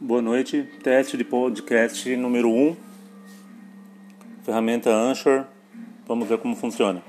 Boa noite. Teste de podcast número 1. Um. Ferramenta Anchor. Vamos ver como funciona.